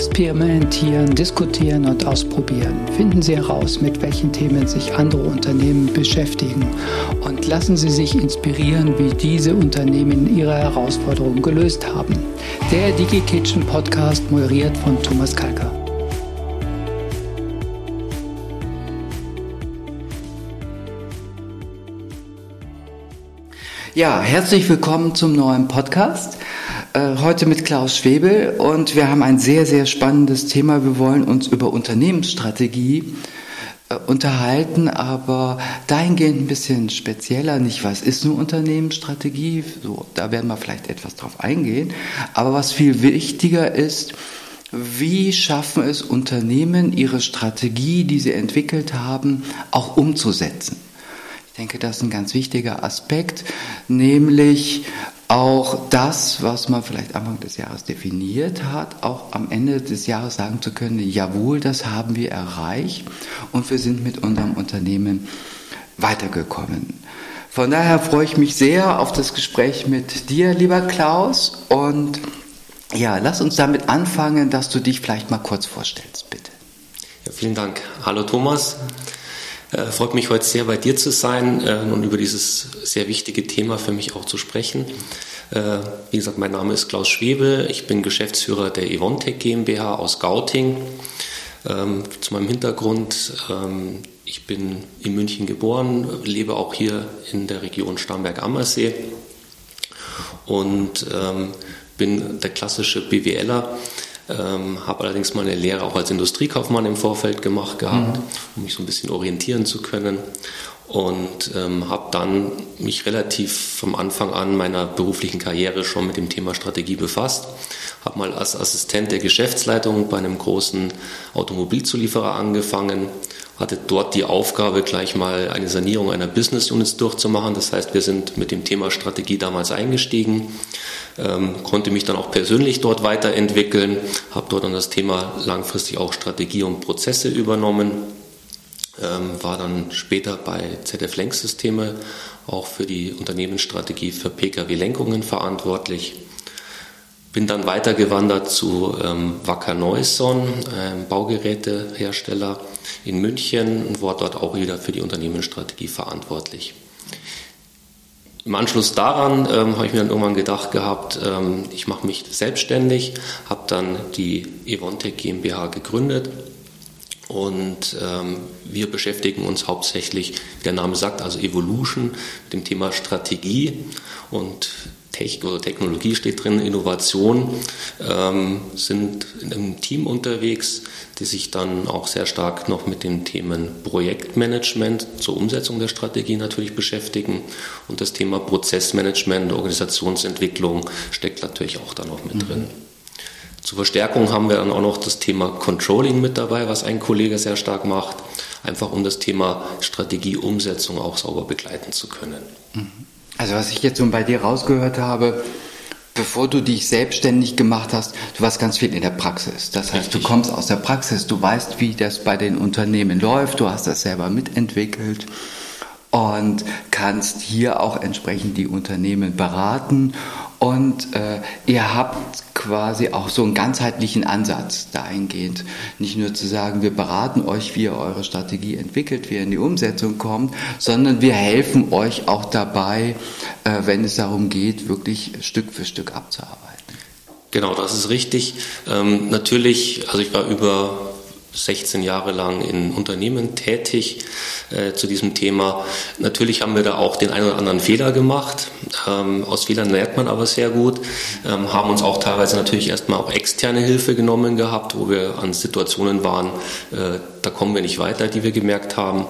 Experimentieren, diskutieren und ausprobieren. Finden Sie heraus, mit welchen Themen sich andere Unternehmen beschäftigen und lassen Sie sich inspirieren, wie diese Unternehmen ihre Herausforderungen gelöst haben. Der DigiKitchen Podcast moderiert von Thomas Kalker. Ja, herzlich willkommen zum neuen Podcast. Äh, heute mit Klaus Schwebel und wir haben ein sehr, sehr spannendes Thema. Wir wollen uns über Unternehmensstrategie äh, unterhalten, aber dahingehend ein bisschen spezieller. Nicht, was ist eine Unternehmensstrategie? So, da werden wir vielleicht etwas drauf eingehen. Aber was viel wichtiger ist, wie schaffen es Unternehmen, ihre Strategie, die sie entwickelt haben, auch umzusetzen? Denke, das ist ein ganz wichtiger Aspekt, nämlich auch das, was man vielleicht Anfang des Jahres definiert hat, auch am Ende des Jahres sagen zu können, jawohl, das haben wir erreicht und wir sind mit unserem Unternehmen weitergekommen. Von daher freue ich mich sehr auf das Gespräch mit dir, lieber Klaus. Und ja, lass uns damit anfangen, dass du dich vielleicht mal kurz vorstellst, bitte. Ja, vielen Dank. Hallo Thomas. Äh, freut mich heute sehr bei dir zu sein äh, und über dieses sehr wichtige Thema für mich auch zu sprechen. Äh, wie gesagt, mein Name ist Klaus Schwebel. Ich bin Geschäftsführer der Evontech GmbH aus Gauting. Ähm, zu meinem Hintergrund. Ähm, ich bin in München geboren, lebe auch hier in der Region Starnberg-Ammersee und ähm, bin der klassische BWLer ähm, habe allerdings meine Lehre auch als Industriekaufmann im Vorfeld gemacht gehabt, mhm. um mich so ein bisschen orientieren zu können. Und ähm, habe dann mich relativ vom Anfang an meiner beruflichen Karriere schon mit dem Thema Strategie befasst. Habe mal als Assistent der Geschäftsleitung bei einem großen Automobilzulieferer angefangen, hatte dort die Aufgabe, gleich mal eine Sanierung einer Business Units durchzumachen. Das heißt, wir sind mit dem Thema Strategie damals eingestiegen, ähm, konnte mich dann auch persönlich dort weiterentwickeln, habe dort dann das Thema langfristig auch Strategie und Prozesse übernommen, ähm, war dann später bei ZF Lenksysteme auch für die Unternehmensstrategie für Pkw-Lenkungen verantwortlich bin dann weitergewandert zu ähm, Wacker Neuson, einem Baugerätehersteller in München und war dort auch wieder für die Unternehmensstrategie verantwortlich. Im Anschluss daran ähm, habe ich mir dann irgendwann gedacht gehabt, ähm, ich mache mich selbstständig, habe dann die Evontech GmbH gegründet und ähm, wir beschäftigen uns hauptsächlich, wie der Name sagt, also Evolution, mit dem Thema Strategie und Technologie steht drin, Innovation, ähm, sind in einem Team unterwegs, die sich dann auch sehr stark noch mit den Themen Projektmanagement zur Umsetzung der Strategie natürlich beschäftigen und das Thema Prozessmanagement, Organisationsentwicklung steckt natürlich auch da noch mit mhm. drin. Zur Verstärkung haben wir dann auch noch das Thema Controlling mit dabei, was ein Kollege sehr stark macht, einfach um das Thema Strategieumsetzung auch sauber begleiten zu können. Mhm. Also was ich jetzt so bei dir rausgehört habe, bevor du dich selbstständig gemacht hast, du warst ganz viel in der Praxis. Das heißt, Richtig. du kommst aus der Praxis, du weißt, wie das bei den Unternehmen läuft, du hast das selber mitentwickelt und kannst hier auch entsprechend die Unternehmen beraten. Und äh, ihr habt quasi auch so einen ganzheitlichen Ansatz dahingehend. Nicht nur zu sagen, wir beraten euch, wie ihr eure Strategie entwickelt, wie ihr in die Umsetzung kommt, sondern wir helfen euch auch dabei, äh, wenn es darum geht, wirklich Stück für Stück abzuarbeiten. Genau, das ist richtig. Ähm, natürlich, also ich war über 16 Jahre lang in Unternehmen tätig äh, zu diesem Thema. Natürlich haben wir da auch den einen oder anderen Fehler gemacht. Ähm, aus Fehlern lernt man aber sehr gut. Ähm, haben uns auch teilweise natürlich erstmal auch externe Hilfe genommen gehabt, wo wir an Situationen waren, äh, da kommen wir nicht weiter, die wir gemerkt haben.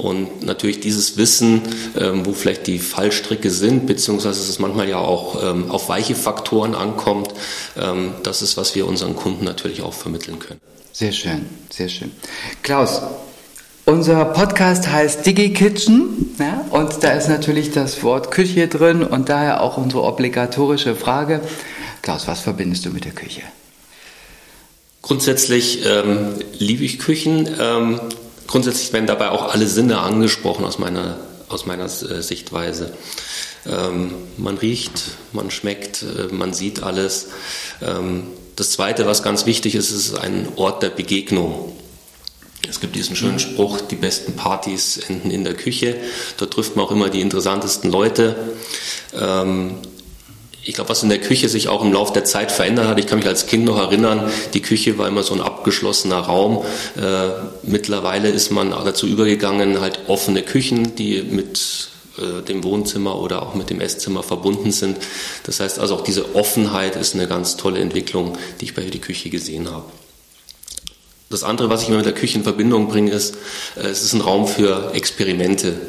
Und natürlich dieses Wissen, ähm, wo vielleicht die Fallstricke sind, beziehungsweise es manchmal ja auch ähm, auf weiche Faktoren ankommt, ähm, das ist, was wir unseren Kunden natürlich auch vermitteln können. Sehr schön, sehr schön. Klaus, unser Podcast heißt Digi Kitchen ja, und da ist natürlich das Wort Küche drin und daher auch unsere obligatorische Frage. Klaus, was verbindest du mit der Küche? Grundsätzlich ähm, liebe ich Küchen. Ähm, grundsätzlich werden dabei auch alle Sinne angesprochen aus meiner, aus meiner äh, Sichtweise. Ähm, man riecht, man schmeckt, äh, man sieht alles. Ähm, das Zweite, was ganz wichtig ist, ist ein Ort der Begegnung. Es gibt diesen schönen Spruch, die besten Partys enden in der Küche. Dort trifft man auch immer die interessantesten Leute. Ähm, ich glaube, was in der Küche sich auch im Laufe der Zeit verändert hat, ich kann mich als Kind noch erinnern, die Küche war immer so ein abgeschlossener Raum. Äh, mittlerweile ist man dazu übergegangen, halt offene Küchen, die mit äh, dem Wohnzimmer oder auch mit dem Esszimmer verbunden sind. Das heißt also auch diese Offenheit ist eine ganz tolle Entwicklung, die ich bei der Küche gesehen habe. Das andere, was ich immer mit der Küche in Verbindung bringe, ist, äh, es ist ein Raum für Experimente.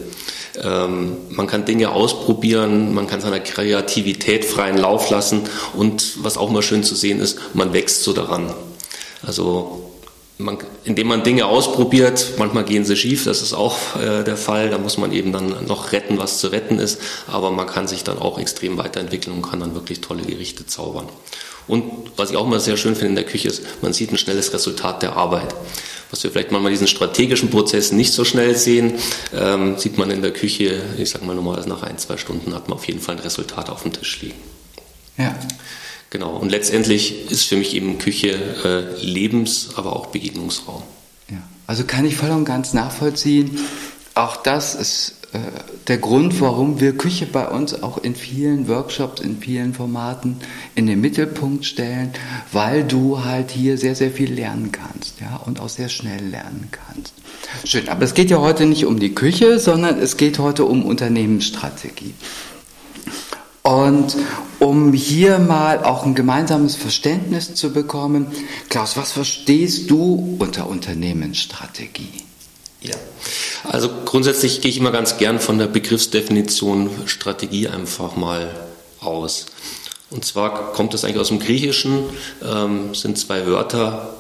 Ähm, man kann Dinge ausprobieren, man kann seiner Kreativität freien Lauf lassen und was auch mal schön zu sehen ist, man wächst so daran. Also man, indem man Dinge ausprobiert, manchmal gehen sie schief, das ist auch äh, der Fall, da muss man eben dann noch retten, was zu retten ist, aber man kann sich dann auch extrem weiterentwickeln und kann dann wirklich tolle Gerichte zaubern. Und was ich auch mal sehr schön finde in der Küche ist, man sieht ein schnelles Resultat der Arbeit. Was wir vielleicht manchmal diesen strategischen Prozess nicht so schnell sehen, ähm, sieht man in der Küche, ich sag mal normalerweise nach ein, zwei Stunden hat man auf jeden Fall ein Resultat auf dem Tisch liegen. Ja. Genau. Und letztendlich ist für mich eben Küche äh, Lebens-, aber auch Begegnungsraum. Ja. Also kann ich voll und ganz nachvollziehen. Auch das ist der Grund, warum wir Küche bei uns auch in vielen Workshops, in vielen Formaten in den Mittelpunkt stellen, weil du halt hier sehr, sehr viel lernen kannst, ja, und auch sehr schnell lernen kannst. Schön, aber es geht ja heute nicht um die Küche, sondern es geht heute um Unternehmensstrategie. Und um hier mal auch ein gemeinsames Verständnis zu bekommen, Klaus, was verstehst du unter Unternehmensstrategie? Ja, also grundsätzlich gehe ich immer ganz gern von der Begriffsdefinition Strategie einfach mal aus. Und zwar kommt das eigentlich aus dem Griechischen, ähm, sind zwei Wörter,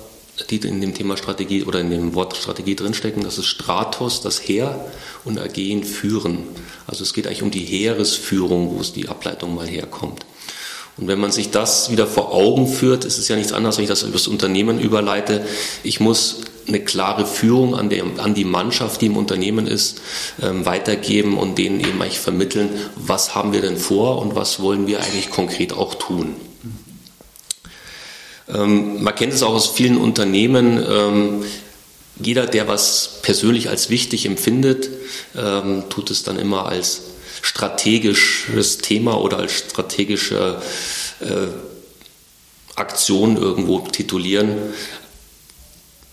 die in dem Thema Strategie oder in dem Wort Strategie drinstecken. Das ist Stratos, das Heer, und Agen, führen. Also es geht eigentlich um die Heeresführung, wo es die Ableitung mal herkommt. Und wenn man sich das wieder vor Augen führt, ist es ja nichts anderes, wenn ich das über das Unternehmen überleite. Ich muss eine klare Führung an, der, an die Mannschaft, die im Unternehmen ist, ähm, weitergeben und denen eben eigentlich vermitteln, was haben wir denn vor und was wollen wir eigentlich konkret auch tun. Ähm, man kennt es auch aus vielen Unternehmen. Ähm, jeder, der was persönlich als wichtig empfindet, ähm, tut es dann immer als strategisches Thema oder als strategische äh, Aktion irgendwo titulieren.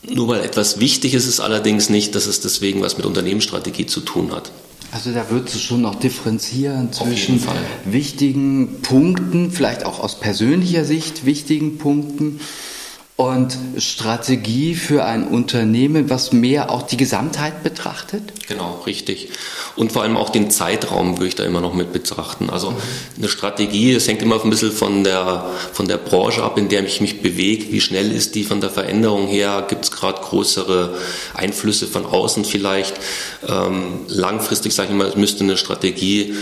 Nur weil etwas wichtig ist, ist es allerdings nicht, dass es deswegen was mit Unternehmensstrategie zu tun hat. Also da würdest du schon noch differenzieren zwischen wichtigen Punkten, vielleicht auch aus persönlicher Sicht wichtigen Punkten und Strategie für ein Unternehmen, was mehr auch die Gesamtheit betrachtet? Genau, richtig. Und vor allem auch den Zeitraum würde ich da immer noch mit betrachten. Also eine Strategie, es hängt immer ein bisschen von der, von der Branche ab, in der ich mich bewege. Wie schnell ist die von der Veränderung her? Gibt es gerade größere Einflüsse von außen vielleicht? Ähm, langfristig, sage ich mal, müsste eine Strategie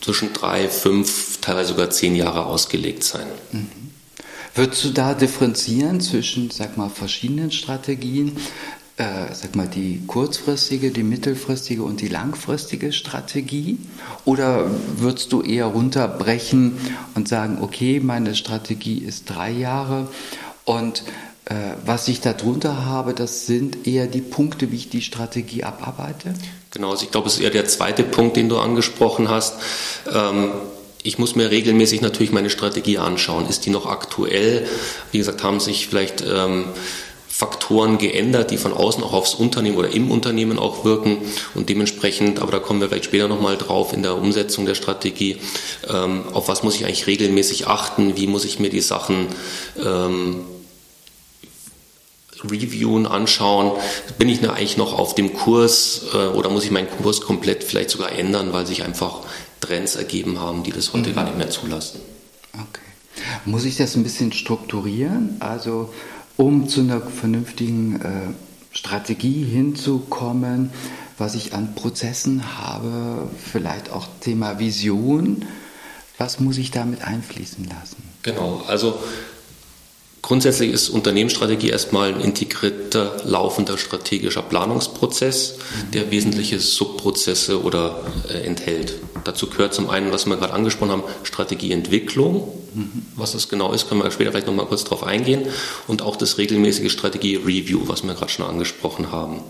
zwischen drei, fünf, teilweise sogar zehn Jahre ausgelegt sein. Mhm. Würdest du da differenzieren zwischen, sag mal, verschiedenen Strategien? Äh, sag mal, die kurzfristige, die mittelfristige und die langfristige Strategie? Oder würdest du eher runterbrechen und sagen, okay, meine Strategie ist drei Jahre und äh, was ich darunter habe, das sind eher die Punkte, wie ich die Strategie abarbeite? Genau, also ich glaube, es ist eher der zweite Punkt, den du angesprochen hast. Ähm, ich muss mir regelmäßig natürlich meine Strategie anschauen. Ist die noch aktuell? Wie gesagt, haben sich vielleicht ähm, Faktoren geändert, die von außen auch aufs Unternehmen oder im Unternehmen auch wirken und dementsprechend, aber da kommen wir vielleicht später nochmal drauf in der Umsetzung der Strategie, ähm, auf was muss ich eigentlich regelmäßig achten, wie muss ich mir die Sachen ähm, reviewen, anschauen, bin ich eigentlich noch auf dem Kurs äh, oder muss ich meinen Kurs komplett vielleicht sogar ändern, weil sich einfach Trends ergeben haben, die das heute mhm. gar nicht mehr zulassen. Okay. Muss ich das ein bisschen strukturieren? Also um zu einer vernünftigen äh, Strategie hinzukommen, was ich an Prozessen habe, vielleicht auch Thema Vision, was muss ich damit einfließen lassen? Genau, also Grundsätzlich ist Unternehmensstrategie erstmal ein integrierter, laufender strategischer Planungsprozess, der wesentliche Subprozesse oder äh, enthält. Dazu gehört zum einen, was wir gerade angesprochen haben, Strategieentwicklung. Was das genau ist, können wir später vielleicht nochmal kurz drauf eingehen. Und auch das regelmäßige Strategie-Review, was wir gerade schon angesprochen haben.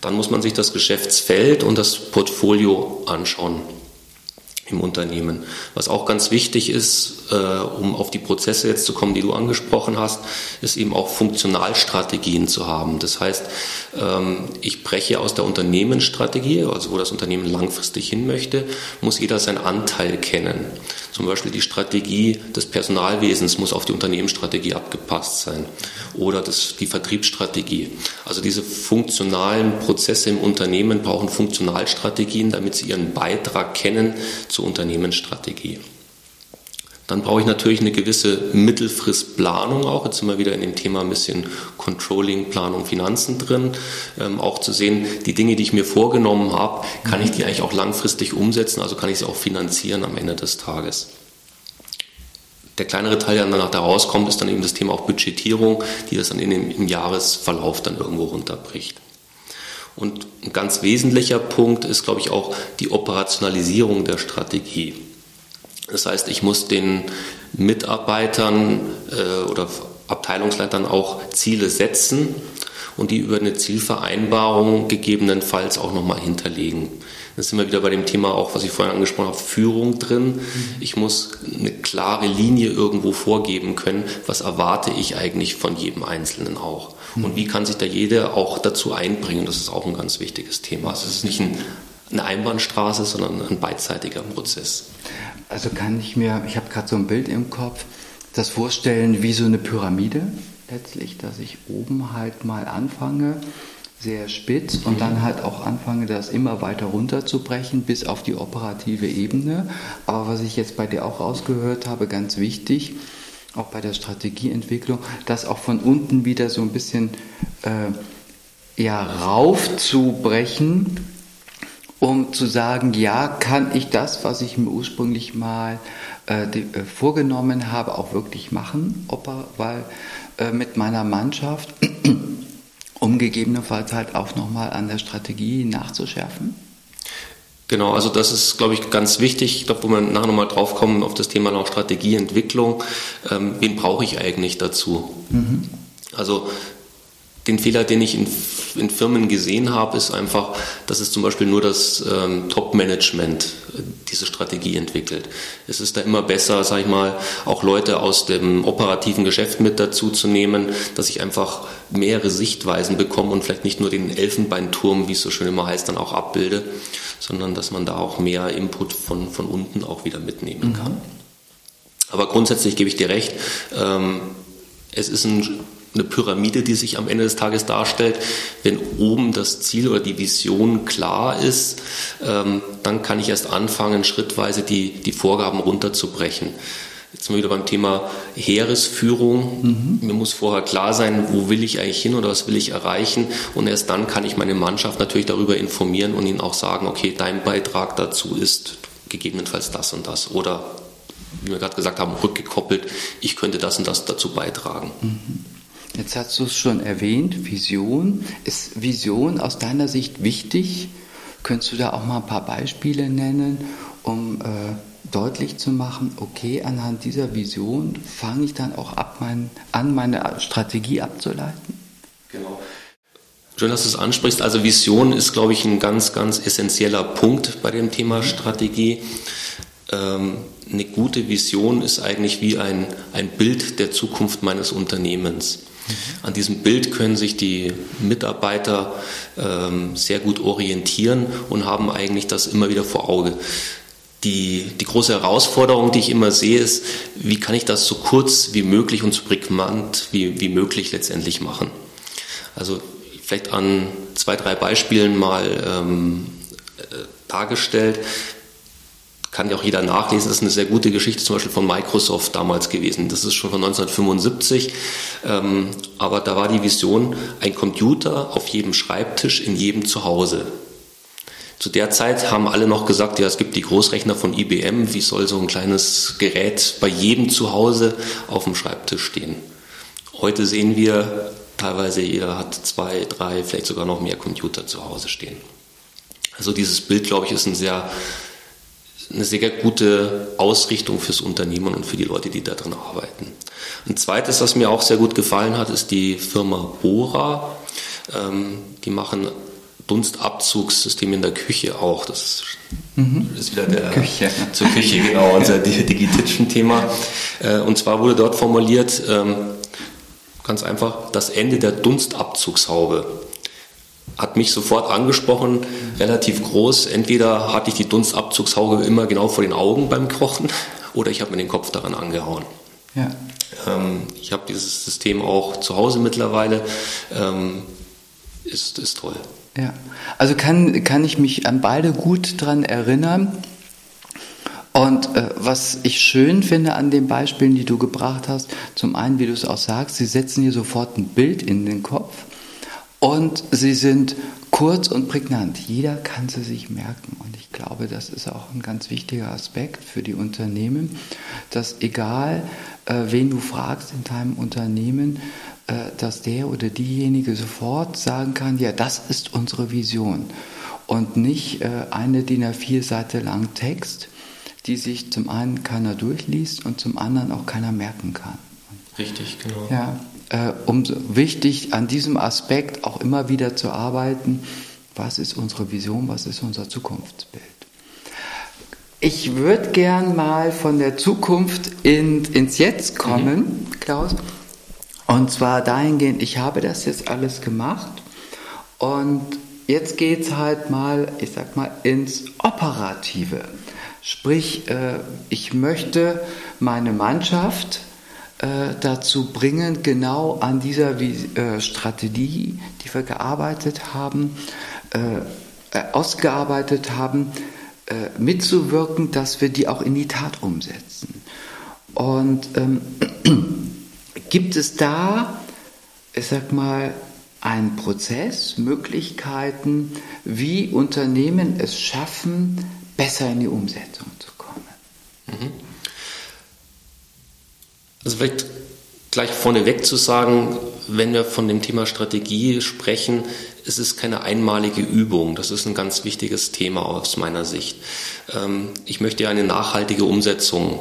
Dann muss man sich das Geschäftsfeld und das Portfolio anschauen im Unternehmen. Was auch ganz wichtig ist, äh, um auf die Prozesse jetzt zu kommen, die du angesprochen hast, ist eben auch Funktionalstrategien zu haben. Das heißt, ähm, ich breche aus der Unternehmensstrategie, also wo das Unternehmen langfristig hin möchte, muss jeder seinen Anteil kennen. Zum Beispiel die Strategie des Personalwesens muss auf die Unternehmensstrategie abgepasst sein oder das, die Vertriebsstrategie. Also diese funktionalen Prozesse im Unternehmen brauchen Funktionalstrategien, damit sie ihren Beitrag kennen zur Unternehmensstrategie. Dann brauche ich natürlich eine gewisse Mittelfristplanung auch. Jetzt sind wir wieder in dem Thema ein bisschen Controlling, Planung, Finanzen drin. Ähm, auch zu sehen, die Dinge, die ich mir vorgenommen habe, kann ich die eigentlich auch langfristig umsetzen, also kann ich sie auch finanzieren am Ende des Tages. Der kleinere Teil, der danach da rauskommt, ist dann eben das Thema auch Budgetierung, die das dann in dem, im Jahresverlauf dann irgendwo runterbricht. Und ein ganz wesentlicher Punkt ist, glaube ich, auch die Operationalisierung der Strategie. Das heißt, ich muss den Mitarbeitern äh, oder Abteilungsleitern auch Ziele setzen und die über eine Zielvereinbarung gegebenenfalls auch nochmal hinterlegen. Da sind wir wieder bei dem Thema auch, was ich vorhin angesprochen habe, Führung drin. Ich muss eine klare Linie irgendwo vorgeben können, was erwarte ich eigentlich von jedem Einzelnen auch. Und wie kann sich da jeder auch dazu einbringen? Das ist auch ein ganz wichtiges Thema. Also es ist nicht ein, eine Einbahnstraße, sondern ein beidseitiger Prozess. Also kann ich mir, ich habe gerade so ein Bild im Kopf, das vorstellen wie so eine Pyramide letztlich, dass ich oben halt mal anfange, sehr spitz und dann halt auch anfange, das immer weiter runterzubrechen bis auf die operative Ebene. Aber was ich jetzt bei dir auch rausgehört habe, ganz wichtig, auch bei der Strategieentwicklung, das auch von unten wieder so ein bisschen äh, ja, raufzubrechen um zu sagen, ja, kann ich das, was ich mir ursprünglich mal äh, die, äh, vorgenommen habe, auch wirklich machen, Opa, weil äh, mit meiner Mannschaft, um gegebenenfalls halt auch nochmal an der Strategie nachzuschärfen? Genau, also das ist, glaube ich, ganz wichtig. Ich glaube, wo wir nachher nochmal drauf kommen auf das Thema noch Strategieentwicklung. Ähm, wen brauche ich eigentlich dazu? Mhm. Also den Fehler, den ich in, in, Firmen gesehen habe, ist einfach, dass es zum Beispiel nur das ähm, Top-Management äh, diese Strategie entwickelt. Es ist da immer besser, sage ich mal, auch Leute aus dem operativen Geschäft mit dazu zu nehmen, dass ich einfach mehrere Sichtweisen bekomme und vielleicht nicht nur den Elfenbeinturm, wie es so schön immer heißt, dann auch abbilde, sondern dass man da auch mehr Input von, von unten auch wieder mitnehmen kann. Mhm. Aber grundsätzlich gebe ich dir recht, ähm, es ist ein eine Pyramide, die sich am Ende des Tages darstellt. Wenn oben das Ziel oder die Vision klar ist, ähm, dann kann ich erst anfangen, schrittweise die, die Vorgaben runterzubrechen. Jetzt sind wir wieder beim Thema Heeresführung. Mhm. Mir muss vorher klar sein, wo will ich eigentlich hin oder was will ich erreichen. Und erst dann kann ich meine Mannschaft natürlich darüber informieren und ihnen auch sagen, okay, dein Beitrag dazu ist gegebenenfalls das und das. Oder, wie wir gerade gesagt haben, rückgekoppelt, ich könnte das und das dazu beitragen. Mhm. Jetzt hast du es schon erwähnt, Vision. Ist Vision aus deiner Sicht wichtig? Könntest du da auch mal ein paar Beispiele nennen, um äh, deutlich zu machen, okay, anhand dieser Vision fange ich dann auch ab mein, an, meine Strategie abzuleiten? Genau. Schön, dass du es ansprichst. Also Vision ist, glaube ich, ein ganz, ganz essentieller Punkt bei dem Thema Strategie. Ähm, eine gute Vision ist eigentlich wie ein, ein Bild der Zukunft meines Unternehmens. An diesem Bild können sich die Mitarbeiter ähm, sehr gut orientieren und haben eigentlich das immer wieder vor Auge. Die, die große Herausforderung, die ich immer sehe, ist, wie kann ich das so kurz wie möglich und so prägnant wie, wie möglich letztendlich machen. Also vielleicht an zwei, drei Beispielen mal ähm, äh, dargestellt kann ja auch jeder nachlesen. Das ist eine sehr gute Geschichte zum Beispiel von Microsoft damals gewesen. Das ist schon von 1975. Ähm, aber da war die Vision, ein Computer auf jedem Schreibtisch in jedem Zuhause. Zu der Zeit haben alle noch gesagt, ja, es gibt die Großrechner von IBM. Wie soll so ein kleines Gerät bei jedem Zuhause auf dem Schreibtisch stehen? Heute sehen wir teilweise, jeder hat zwei, drei, vielleicht sogar noch mehr Computer zu Hause stehen. Also dieses Bild, glaube ich, ist ein sehr, eine sehr gute Ausrichtung fürs Unternehmen und für die Leute, die da drin arbeiten. Ein zweites, was mir auch sehr gut gefallen hat, ist die Firma Bora. Ähm, die machen Dunstabzugssystem in der Küche auch. Das ist, mhm. ist wieder der Küche. zur Küche, genau, unser Digititschen-Thema. Äh, und zwar wurde dort formuliert, ähm, ganz einfach, das Ende der Dunstabzugshaube hat mich sofort angesprochen, relativ groß. Entweder hatte ich die Dunstabzugshaube immer genau vor den Augen beim Kochen oder ich habe mir den Kopf daran angehauen. Ja. Ähm, ich habe dieses System auch zu Hause mittlerweile. Ähm, ist, ist toll. Ja, also kann, kann ich mich an beide gut dran erinnern. Und äh, was ich schön finde an den Beispielen, die du gebracht hast, zum einen, wie du es auch sagst, sie setzen hier sofort ein Bild in den Kopf und sie sind kurz und prägnant. Jeder kann sie sich merken. Und ich glaube, das ist auch ein ganz wichtiger Aspekt für die Unternehmen, dass egal, äh, wen du fragst in deinem Unternehmen, dass der oder diejenige sofort sagen kann, ja, das ist unsere Vision. Und nicht äh, eine DIN A4 Seite lang Text, die sich zum einen keiner durchliest und zum anderen auch keiner merken kann. Richtig, genau. Ja, äh, umso wichtig an diesem Aspekt auch immer wieder zu arbeiten, was ist unsere Vision, was ist unser Zukunftsbild. Ich würde gern mal von der Zukunft in, ins Jetzt kommen, mhm. Klaus. Und zwar dahingehend, ich habe das jetzt alles gemacht und jetzt geht es halt mal, ich sag mal, ins Operative. Sprich, äh, ich möchte meine Mannschaft äh, dazu bringen, genau an dieser äh, Strategie, die wir gearbeitet haben, ausgearbeitet haben, mitzuwirken, dass wir die auch in die Tat umsetzen. Und ähm, Gibt es da, ich sag mal, einen Prozess, Möglichkeiten, wie Unternehmen es schaffen, besser in die Umsetzung zu kommen? Mhm. Also vielleicht gleich vorneweg zu sagen, wenn wir von dem Thema Strategie sprechen, es ist keine einmalige Übung. Das ist ein ganz wichtiges Thema aus meiner Sicht. Ähm, ich möchte ja eine nachhaltige Umsetzung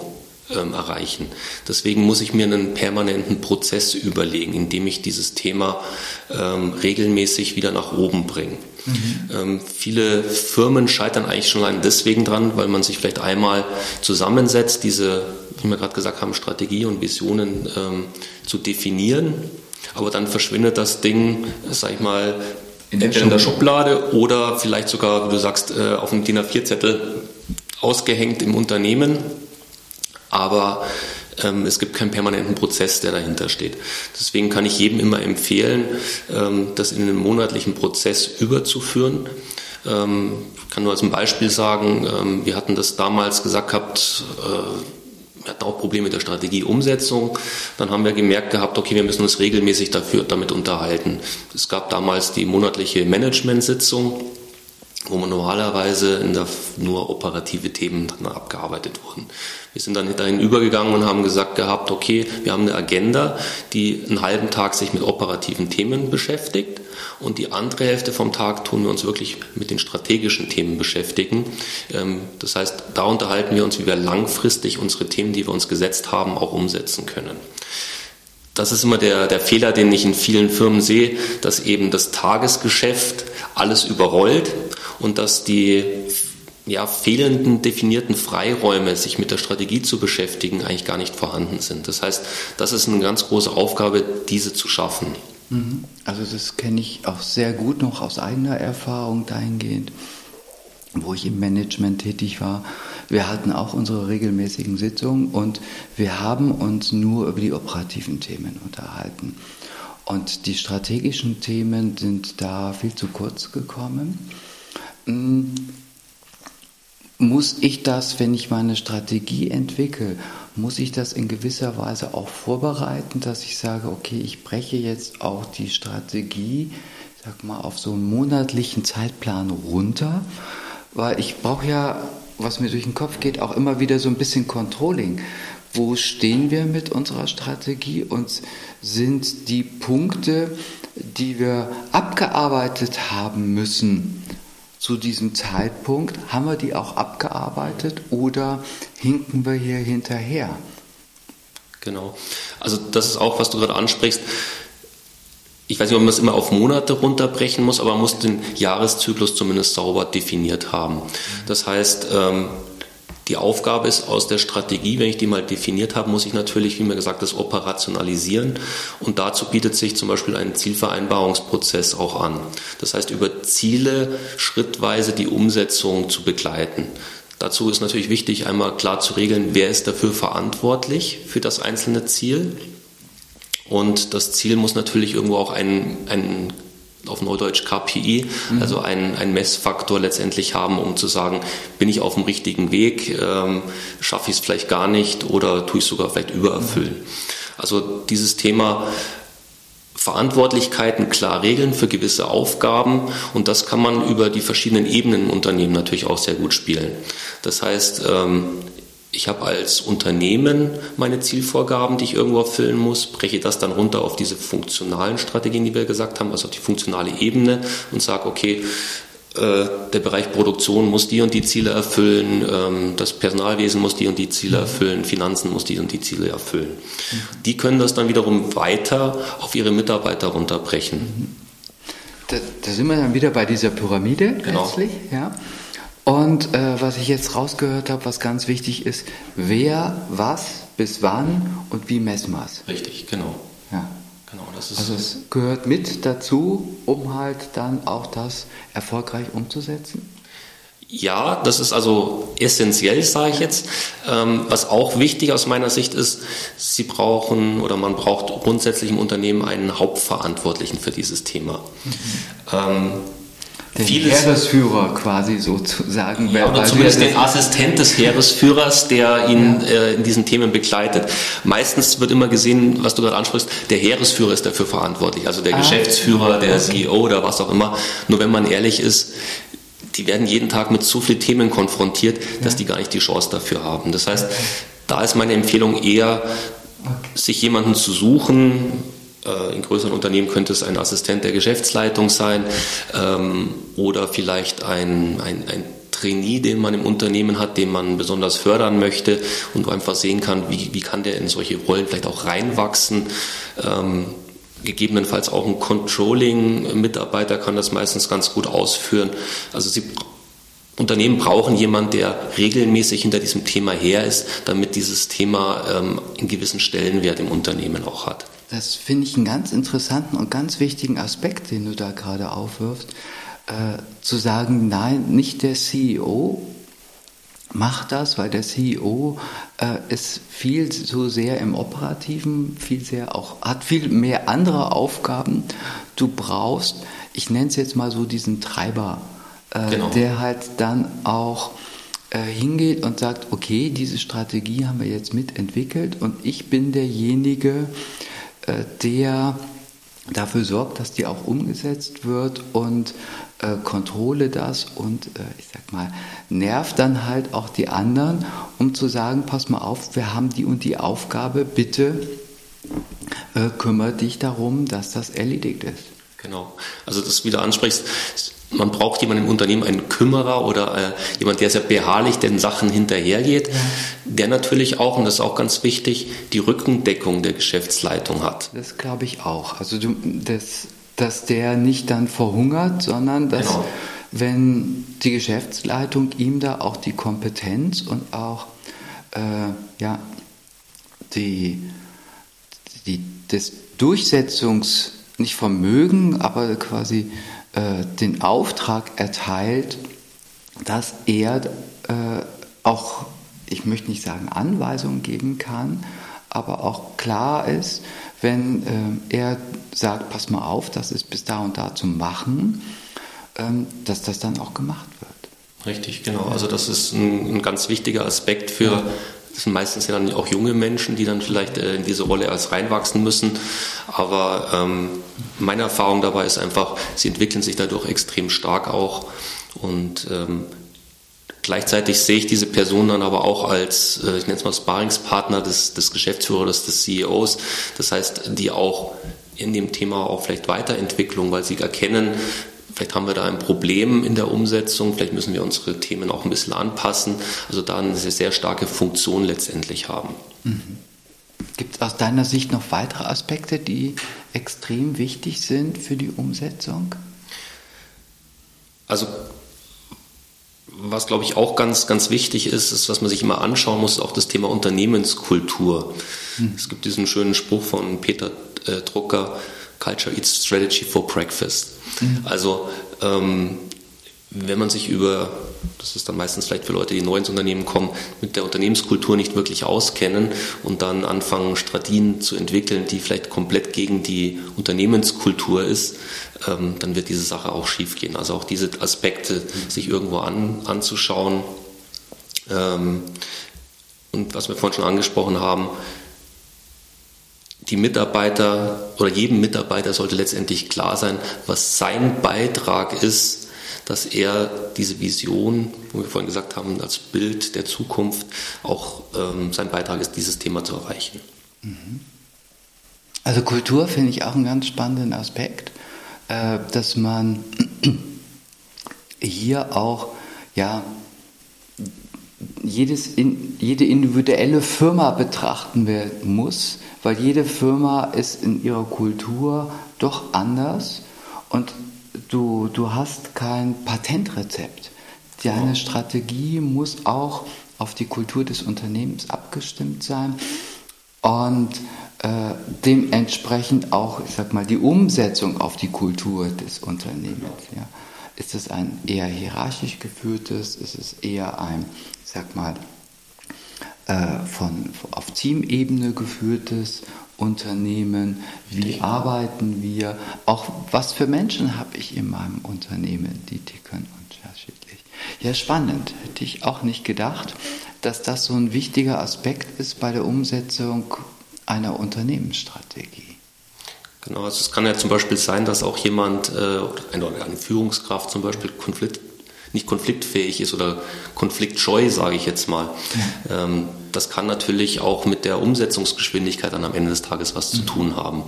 ähm, erreichen. Deswegen muss ich mir einen permanenten Prozess überlegen, in dem ich dieses Thema ähm, regelmäßig wieder nach oben bringe. Mhm. Ähm, viele Firmen scheitern eigentlich schon allein deswegen dran, weil man sich vielleicht einmal zusammensetzt, diese, wie wir gerade gesagt haben, Strategie und Visionen ähm, zu definieren. Aber dann verschwindet das Ding, sag ich mal, in, entweder in der Schublade oder vielleicht sogar, wie du sagst, äh, auf einem DIN A4-Zettel ausgehängt im Unternehmen aber ähm, es gibt keinen permanenten Prozess, der dahinter steht. Deswegen kann ich jedem immer empfehlen, ähm, das in einen monatlichen Prozess überzuführen. Ähm, ich kann nur als ein Beispiel sagen, ähm, wir hatten das damals gesagt gehabt, äh, wir hatten auch Probleme mit der Strategieumsetzung. Dann haben wir gemerkt gehabt, okay, wir müssen uns regelmäßig dafür, damit unterhalten. Es gab damals die monatliche Management-Sitzung wo man normalerweise in der, nur operative Themen dann abgearbeitet wurden. Wir sind dann dahin übergegangen und haben gesagt gehabt, okay, wir haben eine Agenda, die einen halben Tag sich mit operativen Themen beschäftigt und die andere Hälfte vom Tag tun wir uns wirklich mit den strategischen Themen beschäftigen. Ähm, das heißt, da unterhalten wir uns, wie wir langfristig unsere Themen, die wir uns gesetzt haben, auch umsetzen können. Das ist immer der, der Fehler, den ich in vielen Firmen sehe, dass eben das Tagesgeschäft alles überrollt und dass die ja, fehlenden definierten Freiräume, sich mit der Strategie zu beschäftigen, eigentlich gar nicht vorhanden sind. Das heißt, das ist eine ganz große Aufgabe, diese zu schaffen. Mhm. Also das kenne ich auch sehr gut noch aus eigener Erfahrung dahingehend, wo ich im Management tätig war. Wir hatten auch unsere regelmäßigen Sitzungen und wir haben uns nur über die operativen Themen unterhalten. Und die strategischen Themen sind da viel zu kurz gekommen. Hm, muss ich das, wenn ich meine Strategie entwickle, muss ich das in gewisser Weise auch vorbereiten, dass ich sage, okay, ich breche jetzt auch die Strategie, sag mal, auf so einen monatlichen Zeitplan runter, weil ich brauche ja, was mir durch den Kopf geht, auch immer wieder so ein bisschen Controlling. wo stehen wir mit unserer Strategie und sind die Punkte, die wir abgearbeitet haben müssen zu diesem Zeitpunkt, haben wir die auch abgearbeitet oder hinken wir hier hinterher? Genau. Also das ist auch, was du gerade ansprichst. Ich weiß nicht, ob man es immer auf Monate runterbrechen muss, aber man muss den Jahreszyklus zumindest sauber definiert haben. Das heißt, ähm, die Aufgabe ist aus der Strategie, wenn ich die mal definiert habe, muss ich natürlich, wie mir gesagt, das operationalisieren. Und dazu bietet sich zum Beispiel ein Zielvereinbarungsprozess auch an. Das heißt, über Ziele schrittweise die Umsetzung zu begleiten. Dazu ist natürlich wichtig, einmal klar zu regeln, wer ist dafür verantwortlich für das einzelne Ziel. Und das Ziel muss natürlich irgendwo auch einen, einen auf Neudeutsch KPI, mhm. also einen, einen Messfaktor letztendlich haben, um zu sagen, bin ich auf dem richtigen Weg, ähm, schaffe ich es vielleicht gar nicht oder tue ich es sogar vielleicht übererfüllen. Mhm. Also dieses Thema Verantwortlichkeiten klar regeln für gewisse Aufgaben und das kann man über die verschiedenen Ebenen im Unternehmen natürlich auch sehr gut spielen. Das heißt, ähm, ich habe als Unternehmen meine Zielvorgaben, die ich irgendwo erfüllen muss, breche das dann runter auf diese funktionalen Strategien, die wir gesagt haben, also auf die funktionale Ebene und sage, okay, äh, der Bereich Produktion muss die und die Ziele erfüllen, ähm, das Personalwesen muss die und die Ziele erfüllen, Finanzen muss die und die Ziele erfüllen. Die können das dann wiederum weiter auf ihre Mitarbeiter runterbrechen. Da, da sind wir dann wieder bei dieser Pyramide genau. letztlich. Ja? Und äh, was ich jetzt rausgehört habe, was ganz wichtig ist, wer, was, bis wann und wie messen wir es. Richtig, genau. Ja. Genau, das ist also es gehört mit dazu, um halt dann auch das erfolgreich umzusetzen. Ja, das ist also essentiell, sage ich jetzt. Ähm, was auch wichtig aus meiner Sicht ist, Sie brauchen oder man braucht grundsätzlich im Unternehmen einen Hauptverantwortlichen für dieses Thema. Mhm. Ähm, den vieles, Heeresführer quasi sozusagen. Ja, oder zumindest den Assistent des Heeresführers, der ihn ja. äh, in diesen Themen begleitet. Meistens wird immer gesehen, was du gerade ansprichst, der Heeresführer ist dafür verantwortlich, also der ah, Geschäftsführer, der okay. CEO oder was auch immer. Nur wenn man ehrlich ist, die werden jeden Tag mit so vielen Themen konfrontiert, dass die gar nicht die Chance dafür haben. Das heißt, da ist meine Empfehlung eher, sich jemanden zu suchen, in größeren Unternehmen könnte es ein Assistent der Geschäftsleitung sein ähm, oder vielleicht ein, ein, ein Trainee, den man im Unternehmen hat, den man besonders fördern möchte und wo einfach sehen kann, wie, wie kann der in solche Rollen vielleicht auch reinwachsen. Ähm, gegebenenfalls auch ein Controlling-Mitarbeiter kann das meistens ganz gut ausführen. Also sie Unternehmen brauchen jemanden, der regelmäßig hinter diesem Thema her ist, damit dieses Thema ähm, einen gewissen Stellenwert im Unternehmen auch hat. Das finde ich einen ganz interessanten und ganz wichtigen Aspekt, den du da gerade aufwirfst, äh, zu sagen, nein, nicht der CEO macht das, weil der CEO äh, ist viel zu sehr im Operativen, viel sehr auch, hat viel mehr andere Aufgaben. Du brauchst, ich nenne es jetzt mal so diesen Treiber, äh, genau. der halt dann auch äh, hingeht und sagt, okay, diese Strategie haben wir jetzt mitentwickelt und ich bin derjenige, äh, der dafür sorgt, dass die auch umgesetzt wird und äh, kontrolle das und äh, ich sag mal, nervt dann halt auch die anderen, um zu sagen, pass mal auf, wir haben die und die Aufgabe, bitte äh, kümmere dich darum, dass das erledigt ist. Genau. Also das wieder ansprichst, man braucht jemanden im Unternehmen, einen Kümmerer oder äh, jemand, der sehr beharrlich den Sachen hinterhergeht, ja. der natürlich auch, und das ist auch ganz wichtig, die Rückendeckung der Geschäftsleitung hat. Das glaube ich auch. Also du, das, dass der nicht dann verhungert, sondern dass, genau. wenn die Geschäftsleitung ihm da auch die Kompetenz und auch äh, ja, die, die, das Durchsetzungs, nicht Vermögen, aber quasi äh, den Auftrag erteilt, dass er äh, auch, ich möchte nicht sagen Anweisungen geben kann, aber auch klar ist, wenn äh, er sagt, pass mal auf, das ist bis da und da zu machen, ähm, dass das dann auch gemacht wird. Richtig, genau. Also das ist ein, ein ganz wichtiger Aspekt für das sind meistens ja dann auch junge Menschen, die dann vielleicht äh, in diese Rolle erst reinwachsen müssen. Aber ähm, meine Erfahrung dabei ist einfach, sie entwickeln sich dadurch extrem stark auch. Und ähm, Gleichzeitig sehe ich diese Person dann aber auch als, äh, ich nenne es mal Sparingspartner des, des Geschäftsführers, des CEOs. Das heißt, die auch in dem Thema auch vielleicht Weiterentwicklung, weil sie erkennen, vielleicht haben wir da ein Problem in der Umsetzung, vielleicht müssen wir unsere Themen auch ein bisschen anpassen. Also da eine sehr, sehr starke Funktion letztendlich haben. Mhm. Gibt es aus deiner Sicht noch weitere Aspekte, die extrem wichtig sind für die Umsetzung? Also was glaube ich auch ganz, ganz wichtig ist, ist, was man sich immer anschauen muss, ist auch das Thema Unternehmenskultur. Mhm. Es gibt diesen schönen Spruch von Peter äh, Drucker, Culture Eats Strategy for Breakfast. Mhm. Also ähm, wenn man sich über, das ist dann meistens vielleicht für Leute, die neu ins Unternehmen kommen, mit der Unternehmenskultur nicht wirklich auskennen und dann anfangen, Strategien zu entwickeln, die vielleicht komplett gegen die Unternehmenskultur ist, ähm, dann wird diese Sache auch schiefgehen. Also auch diese Aspekte sich irgendwo an, anzuschauen. Ähm, und was wir vorhin schon angesprochen haben, die Mitarbeiter oder jedem Mitarbeiter sollte letztendlich klar sein, was sein Beitrag ist, dass er diese Vision, wo wir vorhin gesagt haben, als Bild der Zukunft auch ähm, sein Beitrag ist, dieses Thema zu erreichen. Mhm. Also Kultur finde ich auch einen ganz spannenden Aspekt, äh, dass man hier auch ja jedes in, jede individuelle Firma betrachten muss, weil jede Firma ist in ihrer Kultur doch anders und du, du hast kein Patentrezept. Deine Strategie muss auch auf die Kultur des Unternehmens abgestimmt sein und äh, dementsprechend auch, ich sag mal, die Umsetzung auf die Kultur des Unternehmens. Ja. Ist es ein eher hierarchisch geführtes? Ist es eher ein, ich sag mal, äh, von, auf Teamebene geführtes Unternehmen? Wie arbeiten wir? Auch was für Menschen habe ich in meinem Unternehmen? Die ticken unterschiedlich. Ja, spannend. Hätte ich auch nicht gedacht, dass das so ein wichtiger Aspekt ist bei der Umsetzung einer Unternehmensstrategie. Genau, also es kann ja zum Beispiel sein, dass auch jemand, äh, eine, eine Führungskraft zum Beispiel Konflikt, nicht konfliktfähig ist oder konfliktscheu, sage ich jetzt mal. Ja. Ähm, das kann natürlich auch mit der Umsetzungsgeschwindigkeit dann am Ende des Tages was mhm. zu tun haben.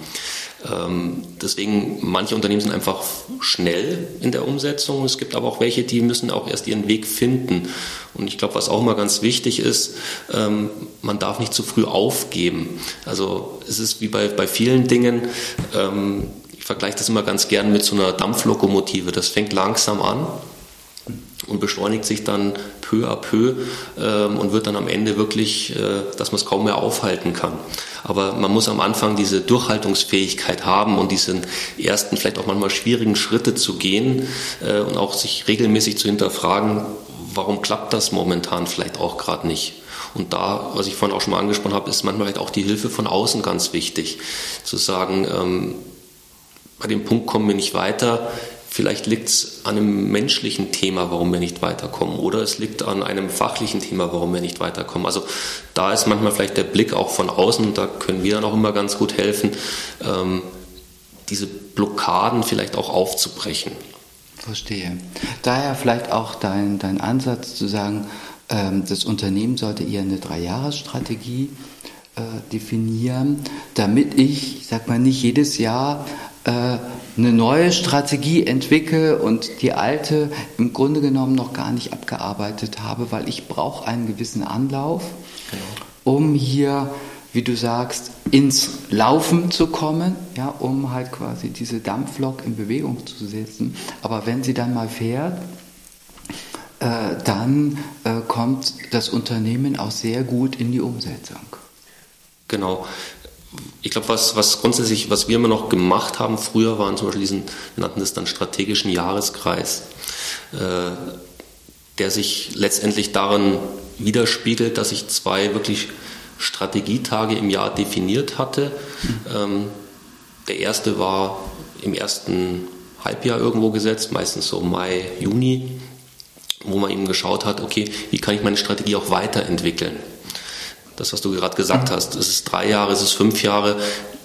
Ähm, deswegen, manche Unternehmen sind einfach schnell in der Umsetzung. Es gibt aber auch welche, die müssen auch erst ihren Weg finden. Und ich glaube, was auch mal ganz wichtig ist, ähm, man darf nicht zu früh aufgeben. Also es ist wie bei, bei vielen Dingen, ähm, ich vergleiche das immer ganz gern mit so einer Dampflokomotive. Das fängt langsam an und beschleunigt sich dann peu à peu ähm, und wird dann am Ende wirklich, äh, dass man es kaum mehr aufhalten kann. Aber man muss am Anfang diese Durchhaltungsfähigkeit haben und diesen ersten, vielleicht auch manchmal schwierigen Schritte zu gehen äh, und auch sich regelmäßig zu hinterfragen, warum klappt das momentan vielleicht auch gerade nicht. Und da, was ich vorhin auch schon mal angesprochen habe, ist manchmal vielleicht auch die Hilfe von außen ganz wichtig. Zu sagen, ähm, bei dem Punkt kommen wir nicht weiter, Vielleicht liegt es an einem menschlichen Thema, warum wir nicht weiterkommen, oder es liegt an einem fachlichen Thema, warum wir nicht weiterkommen. Also da ist manchmal vielleicht der Blick auch von außen, da können wir dann auch immer ganz gut helfen, ähm, diese Blockaden vielleicht auch aufzubrechen. Verstehe. Daher vielleicht auch dein, dein Ansatz zu sagen, ähm, das Unternehmen sollte eher eine Dreijahresstrategie äh, definieren, damit ich, sag mal, nicht jedes Jahr eine neue Strategie entwickle und die alte im Grunde genommen noch gar nicht abgearbeitet habe, weil ich brauche einen gewissen Anlauf, genau. um hier, wie du sagst, ins Laufen zu kommen, ja, um halt quasi diese Dampflok in Bewegung zu setzen. Aber wenn sie dann mal fährt, äh, dann äh, kommt das Unternehmen auch sehr gut in die Umsetzung. Genau ich glaube, was, was grundsätzlich, was wir immer noch gemacht haben früher, waren zum Beispiel diesen, wir nannten das dann strategischen Jahreskreis, äh, der sich letztendlich darin widerspiegelt, dass ich zwei wirklich Strategietage im Jahr definiert hatte. Ähm, der erste war im ersten Halbjahr irgendwo gesetzt, meistens so Mai, Juni, wo man eben geschaut hat, okay, wie kann ich meine Strategie auch weiterentwickeln das, was du gerade gesagt mhm. hast. Es ist drei Jahre, es ist fünf Jahre.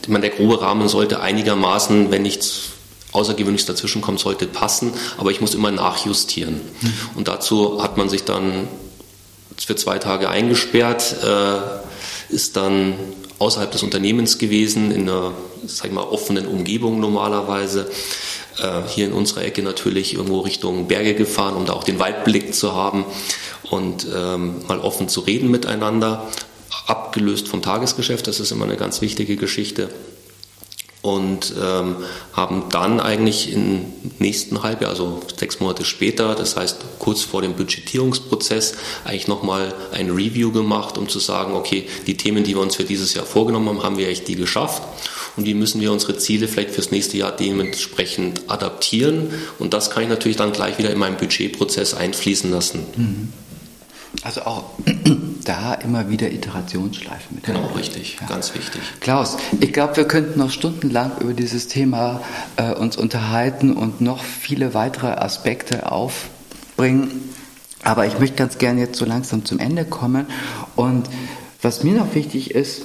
Ich meine, der grobe Rahmen sollte einigermaßen, wenn nicht Außergewöhnliches dazwischenkommen sollte, passen, aber ich muss immer nachjustieren. Mhm. Und dazu hat man sich dann für zwei Tage eingesperrt, äh, ist dann außerhalb des Unternehmens gewesen, in einer sag ich mal, offenen Umgebung normalerweise. Äh, hier in unserer Ecke natürlich irgendwo Richtung Berge gefahren, um da auch den Waldblick zu haben und ähm, mal offen zu reden miteinander, abgelöst vom Tagesgeschäft, das ist immer eine ganz wichtige Geschichte und ähm, haben dann eigentlich im nächsten Halbjahr, also sechs Monate später, das heißt kurz vor dem Budgetierungsprozess, eigentlich nochmal ein Review gemacht, um zu sagen, okay, die Themen, die wir uns für dieses Jahr vorgenommen haben, haben wir echt die geschafft und wie müssen wir unsere Ziele vielleicht fürs nächste Jahr dementsprechend adaptieren und das kann ich natürlich dann gleich wieder in meinen Budgetprozess einfließen lassen. Mhm. Also auch da immer wieder Iterationsschleifen mit. Genau, richtig, ja. ganz wichtig. Klaus, ich glaube, wir könnten noch stundenlang über dieses Thema äh, uns unterhalten und noch viele weitere Aspekte aufbringen. Aber ich möchte ganz gerne jetzt so langsam zum Ende kommen. Und was mir noch wichtig ist,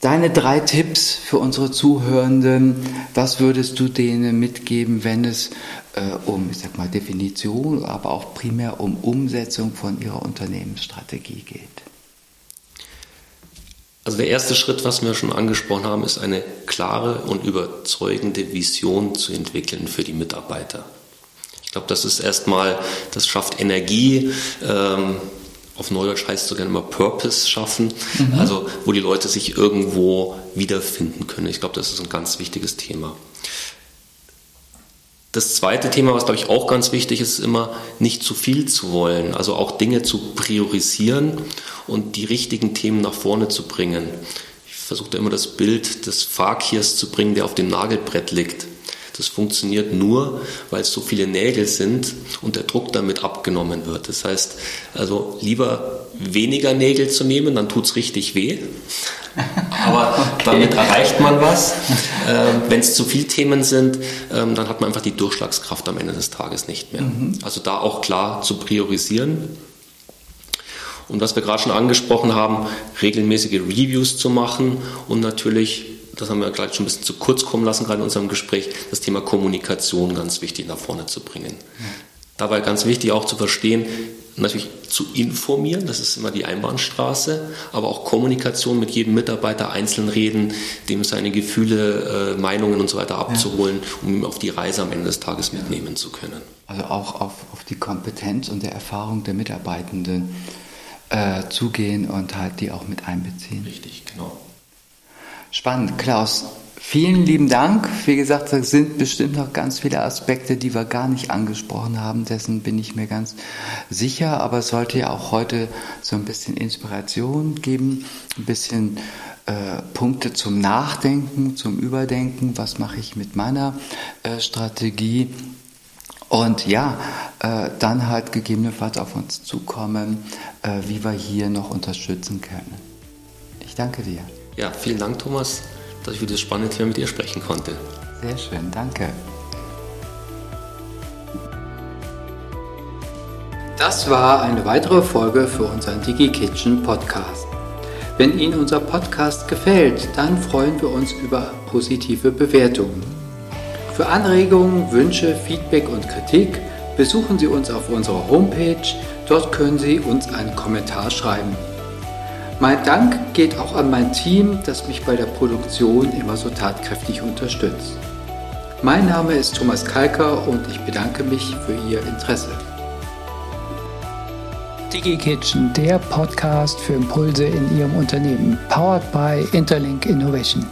Deine drei Tipps für unsere Zuhörenden, was würdest du denen mitgeben, wenn es äh, um, ich sag mal, Definition, aber auch primär um Umsetzung von ihrer Unternehmensstrategie geht? Also der erste Schritt, was wir schon angesprochen haben, ist eine klare und überzeugende Vision zu entwickeln für die Mitarbeiter. Ich glaube, das ist erstmal, das schafft Energie. Ähm, auf Neudeutsch heißt es sogar immer Purpose schaffen, mhm. also wo die Leute sich irgendwo wiederfinden können. Ich glaube, das ist ein ganz wichtiges Thema. Das zweite Thema, was glaube ich auch ganz wichtig ist, ist immer nicht zu viel zu wollen, also auch Dinge zu priorisieren und die richtigen Themen nach vorne zu bringen. Ich versuche da immer das Bild des Fakirs zu bringen, der auf dem Nagelbrett liegt. Das funktioniert nur, weil es so viele Nägel sind und der Druck damit abgenommen wird. Das heißt, also lieber weniger Nägel zu nehmen, dann tut es richtig weh. Aber okay. damit erreicht man was. Ähm, Wenn es zu viele Themen sind, ähm, dann hat man einfach die Durchschlagskraft am Ende des Tages nicht mehr. Mhm. Also da auch klar zu priorisieren. Und was wir gerade schon angesprochen haben, regelmäßige Reviews zu machen und natürlich das haben wir gleich schon ein bisschen zu kurz kommen lassen, gerade in unserem Gespräch, das Thema Kommunikation ganz wichtig nach vorne zu bringen. Ja. Dabei ganz wichtig auch zu verstehen, natürlich zu informieren, das ist immer die Einbahnstraße, aber auch Kommunikation mit jedem Mitarbeiter einzeln reden, dem seine Gefühle, äh, Meinungen und so weiter abzuholen, ja. um ihn auf die Reise am Ende des Tages mitnehmen zu können. Also auch auf, auf die Kompetenz und der Erfahrung der Mitarbeitenden äh, zugehen und halt die auch mit einbeziehen. Richtig, genau. Spannend, Klaus. Vielen lieben Dank. Wie gesagt, da sind bestimmt noch ganz viele Aspekte, die wir gar nicht angesprochen haben. Dessen bin ich mir ganz sicher. Aber es sollte ja auch heute so ein bisschen Inspiration geben, ein bisschen äh, Punkte zum Nachdenken, zum Überdenken. Was mache ich mit meiner äh, Strategie? Und ja, äh, dann halt gegebenenfalls auf uns zukommen, äh, wie wir hier noch unterstützen können. Ich danke dir. Ja, vielen Dank, Thomas, dass ich für das spannende Thema mit dir sprechen konnte. Sehr schön, danke. Das war eine weitere Folge für unseren DigiKitchen Podcast. Wenn Ihnen unser Podcast gefällt, dann freuen wir uns über positive Bewertungen. Für Anregungen, Wünsche, Feedback und Kritik besuchen Sie uns auf unserer Homepage. Dort können Sie uns einen Kommentar schreiben. Mein Dank geht auch an mein Team, das mich bei der Produktion immer so tatkräftig unterstützt. Mein Name ist Thomas Kalker und ich bedanke mich für Ihr Interesse. DigiKitchen, der Podcast für Impulse in Ihrem Unternehmen, powered by Interlink Innovation.